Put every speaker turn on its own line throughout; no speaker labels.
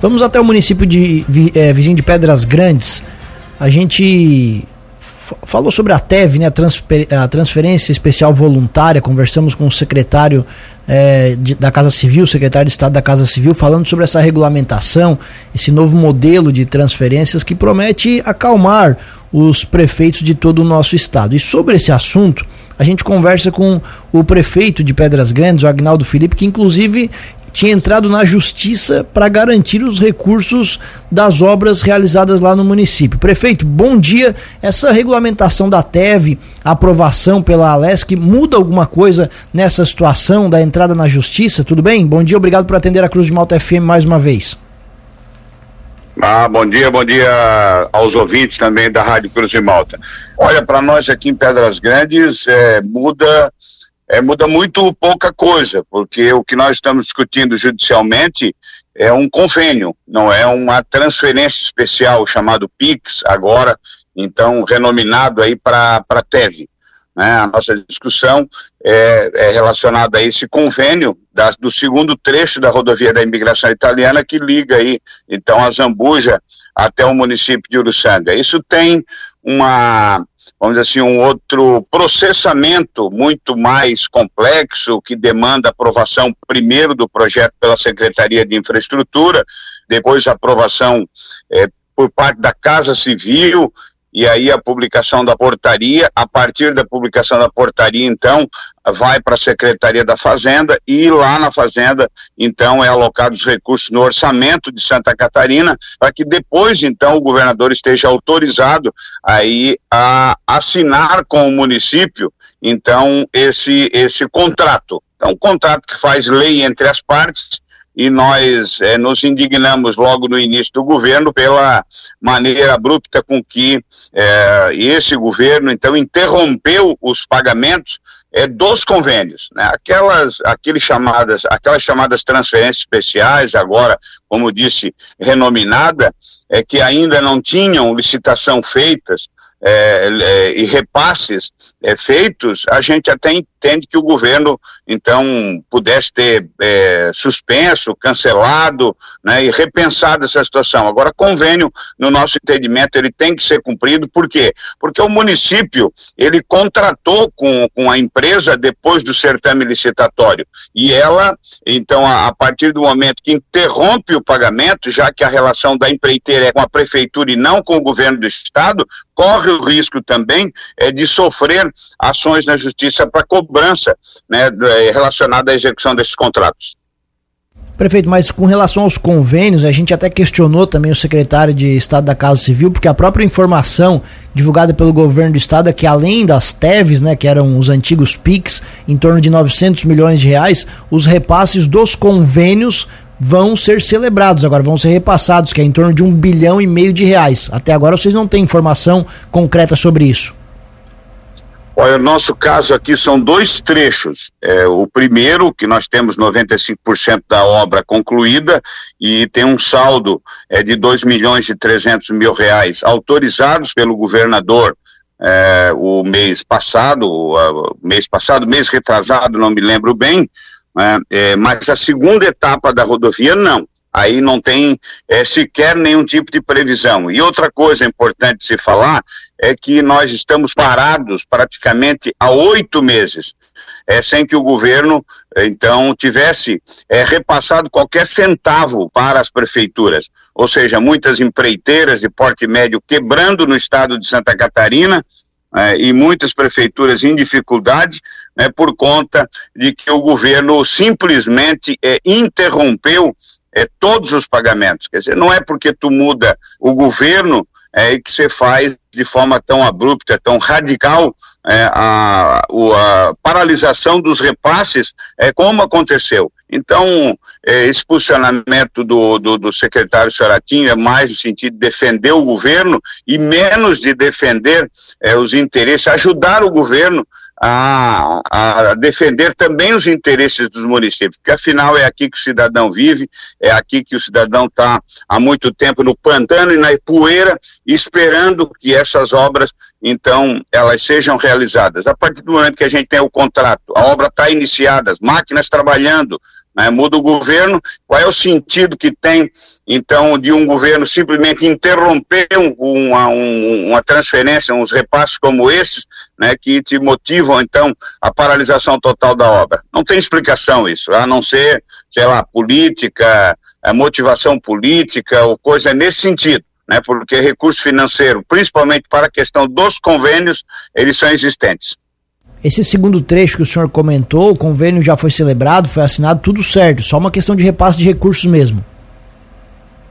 Vamos até o município de é, vizinho de Pedras Grandes. A gente falou sobre a TEV, né, a, transfer, a transferência especial voluntária. Conversamos com o secretário é, de, da Casa Civil, secretário de Estado da Casa Civil, falando sobre essa regulamentação, esse novo modelo de transferências que promete acalmar os prefeitos de todo o nosso estado. E sobre esse assunto, a gente conversa com o prefeito de Pedras Grandes, o Agnaldo Felipe, que inclusive tinha entrado na justiça para garantir os recursos das obras realizadas lá no município. Prefeito, bom dia. Essa regulamentação da TEV, aprovação pela Alesc, muda alguma coisa nessa situação da entrada na justiça? Tudo bem? Bom dia, obrigado por atender a Cruz de Malta FM mais uma vez.
Ah, bom dia, bom dia aos ouvintes também da Rádio Cruz de Malta. Olha, para nós aqui em Pedras Grandes, é, muda é, muda muito pouca coisa, porque o que nós estamos discutindo judicialmente é um convênio, não é uma transferência especial chamado PIX, agora, então, renominado aí para a TEV. Né? A nossa discussão é, é, relacionada a esse convênio da, do segundo trecho da rodovia da imigração italiana que liga aí, então, a Zambuja até o município de Uruçanga. Isso tem uma vamos dizer assim, um outro processamento muito mais complexo que demanda aprovação primeiro do projeto pela Secretaria de Infraestrutura, depois aprovação é, por parte da Casa Civil e aí a publicação da portaria. A partir da publicação da portaria, então, vai para a Secretaria da Fazenda e lá na Fazenda, então, é alocado os recursos no orçamento de Santa Catarina para que depois, então, o governador esteja autorizado aí a assinar com o município, então, esse, esse contrato. É um contrato que faz lei entre as partes e nós é, nos indignamos logo no início do governo pela maneira abrupta com que é, esse governo então interrompeu os pagamentos é, dos convênios, né? aquelas, aqueles chamadas, aquelas chamadas transferências especiais, agora, como disse, renominada, é, que ainda não tinham licitação feitas, é, é, e repasses é, feitos, a gente até entende que o governo, então, pudesse ter é, suspenso, cancelado né, e repensado essa situação. Agora, convênio, no nosso entendimento, ele tem que ser cumprido, por quê? Porque o município, ele contratou com, com a empresa depois do certame licitatório, e ela, então, a, a partir do momento que interrompe o pagamento, já que a relação da empreiteira é com a prefeitura e não com o governo do estado, corre o risco também é, de sofrer ações na justiça para cobrança né, é, relacionada à execução desses contratos.
Prefeito, mas com relação aos convênios, a gente até questionou também o secretário de Estado da Casa Civil, porque a própria informação divulgada pelo governo do estado é que além das TEVs, né, que eram os antigos PIX, em torno de 900 milhões de reais, os repasses dos convênios vão ser celebrados, agora vão ser repassados, que é em torno de um bilhão e meio de reais. Até agora vocês não têm informação concreta sobre isso.
Olha, o nosso caso aqui são dois trechos. É, o primeiro, que nós temos 95% da obra concluída e tem um saldo é, de 2 milhões e 300 mil reais autorizados pelo governador é, o mês passado, o, mês passado, mês retrasado, não me lembro bem, né? É, mas a segunda etapa da rodovia, não. Aí não tem é, sequer nenhum tipo de previsão. E outra coisa importante se falar é que nós estamos parados praticamente há oito meses, é, sem que o governo, então, tivesse é, repassado qualquer centavo para as prefeituras. Ou seja, muitas empreiteiras de porte médio quebrando no estado de Santa Catarina, é, e muitas prefeituras em dificuldade né, por conta de que o governo simplesmente é, interrompeu é, todos os pagamentos. Quer dizer, não é porque tu muda o governo é, que você faz de forma tão abrupta, tão radical, é, a, a, paralisação dos repasses, é, como aconteceu. Então, é, esse posicionamento do, do, do secretário Soratinho é mais no sentido de defender o governo e menos de defender é, os interesses, ajudar o governo a, a, defender também os interesses dos municípios, porque afinal é aqui que o cidadão vive, é aqui que o cidadão está há muito tempo no pantano e na poeira, esperando que essas obras, então, elas sejam realizadas. A partir do momento que a gente tem o contrato, a obra está iniciada, as máquinas trabalhando, né? muda o governo, qual é o sentido que tem, então, de um governo simplesmente interromper um, uma, um, uma transferência, uns repasses como esses, né, que te motivam, então, a paralisação total da obra. Não tem explicação isso, a não ser, sei lá, política, a motivação política ou coisa nesse sentido. Né, porque recurso financeiro, principalmente para a questão dos convênios, eles são existentes.
Esse segundo trecho que o senhor comentou, o convênio já foi celebrado, foi assinado, tudo certo, só uma questão de repasse de recursos mesmo.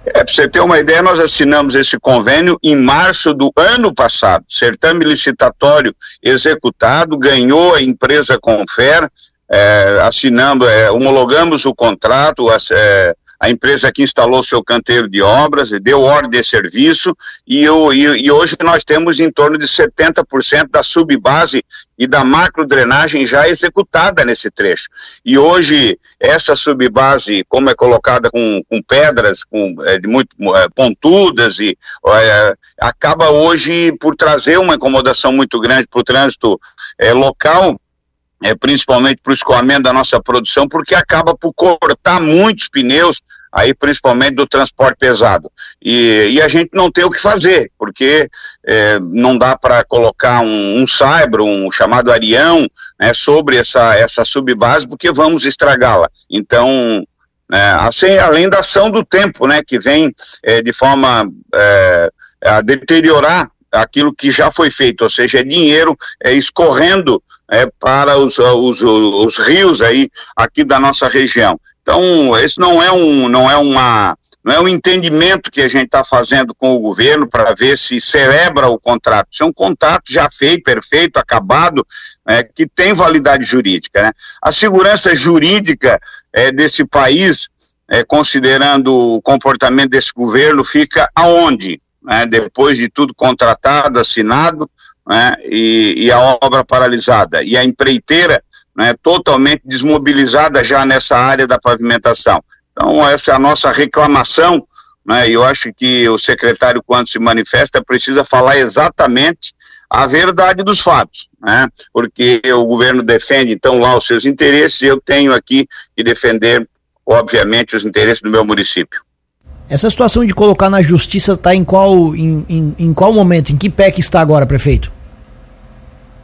É, para você ter uma ideia, nós assinamos esse convênio em março do ano passado. Certame licitatório executado, ganhou a empresa Confer, é, assinamos, é, homologamos o contrato, é, a empresa que instalou seu canteiro de obras, deu ordem de serviço e, e, e hoje nós temos em torno de 70% da subbase e da macrodrenagem já executada nesse trecho. E hoje essa subbase, como é colocada com, com pedras com, é, de muito é, pontudas e é, acaba hoje por trazer uma incomodação muito grande para o trânsito é, local é, principalmente para o escoamento da nossa produção, porque acaba por cortar muitos pneus, aí principalmente do transporte pesado. E, e a gente não tem o que fazer, porque é, não dá para colocar um, Cyber, um chamado Arião, né, sobre essa, essa subbase, porque vamos estragá-la. Então, é, assim, além da ação do tempo, né, que vem é, de forma é, a deteriorar aquilo que já foi feito, ou seja, é dinheiro é, escorrendo é, para os, os, os rios aí aqui da nossa região. Então, esse não é um, não é uma, não é um entendimento que a gente está fazendo com o governo para ver se celebra o contrato. Isso é um contrato já feito, perfeito, acabado, é, que tem validade jurídica. Né? A segurança jurídica é, desse país, é, considerando o comportamento desse governo, fica aonde? Né, depois de tudo contratado, assinado, né, e, e, a obra paralisada. E a empreiteira né, totalmente desmobilizada já nessa área da pavimentação. Então, essa é a nossa reclamação, né, eu acho que o secretário, quando se manifesta, precisa falar exatamente a verdade dos fatos, né? Porque o governo defende então lá os seus interesses, e eu tenho aqui que defender, obviamente, os interesses do meu município.
Essa situação de colocar na justiça está em qual, em, em, em, qual momento? Em que pé que está agora, prefeito?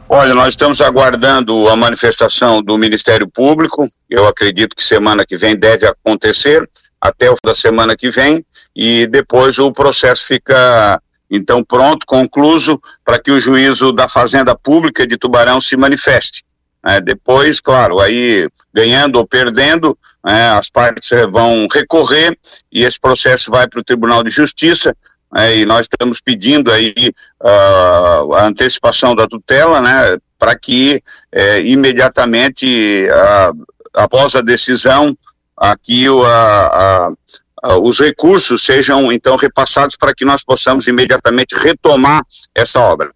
Olha, nós estamos aguardando a manifestação do Ministério Público. Eu acredito que semana que vem deve acontecer, até o da semana que vem, e depois o processo fica então pronto, concluso, para que o juízo da Fazenda Pública de Tubarão se manifeste. É, depois, claro, aí ganhando ou perdendo, é, as partes vão recorrer e esse processo vai para o Tribunal de Justiça. É, e nós estamos pedindo aí uh, a antecipação da tutela, né, para que é, imediatamente, uh, após a decisão, aqui uh, os recursos sejam então repassados para que nós possamos imediatamente retomar essa obra.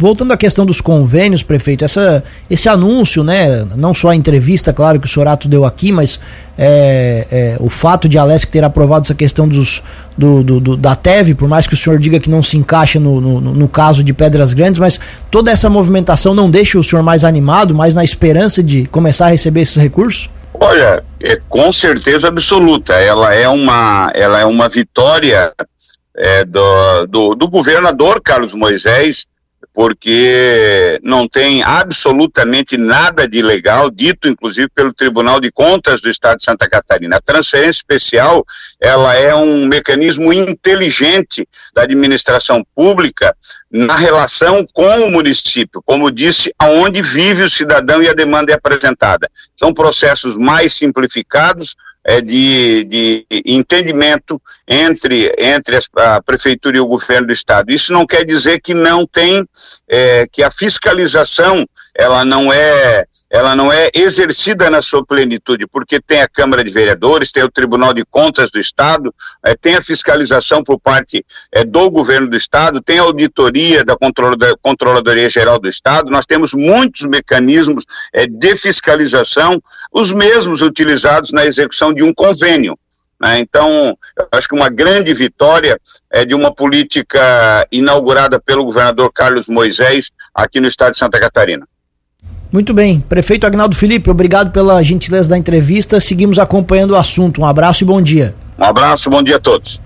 Voltando à questão dos convênios, prefeito, essa, esse anúncio, né, não só a entrevista, claro, que o Sorato deu aqui, mas é, é, o fato de a Alesc ter aprovado essa questão dos, do, do, do, da TEV, por mais que o senhor diga que não se encaixa no, no, no, caso de Pedras Grandes, mas toda essa movimentação não deixa o senhor mais animado, mais na esperança de começar a receber esses recursos?
Olha, é, com certeza absoluta. Ela é uma, ela é uma vitória é, do, do, do governador Carlos Moisés porque não tem absolutamente nada de legal, dito inclusive pelo Tribunal de Contas do Estado de Santa Catarina. A transferência especial, ela é um mecanismo inteligente da administração pública na relação com o município, como disse, aonde vive o cidadão e a demanda é apresentada. São processos mais simplificados, é, de, de entendimento entre, entre a prefeitura e o governo do estado. Isso não quer dizer que não tem, é, que a fiscalização ela não é ela não é exercida na sua plenitude, porque tem a Câmara de Vereadores, tem o Tribunal de Contas do Estado, é, tem a fiscalização por parte é, do governo do Estado, tem a auditoria da Controladoria Geral do Estado, nós temos muitos mecanismos é, de fiscalização, os mesmos utilizados na execução de um convênio. Né? Então, acho que uma grande vitória é de uma política inaugurada pelo governador Carlos Moisés aqui no estado de Santa Catarina.
Muito bem. Prefeito Agnaldo Felipe, obrigado pela gentileza da entrevista. Seguimos acompanhando o assunto. Um abraço e bom dia.
Um abraço, bom dia a todos.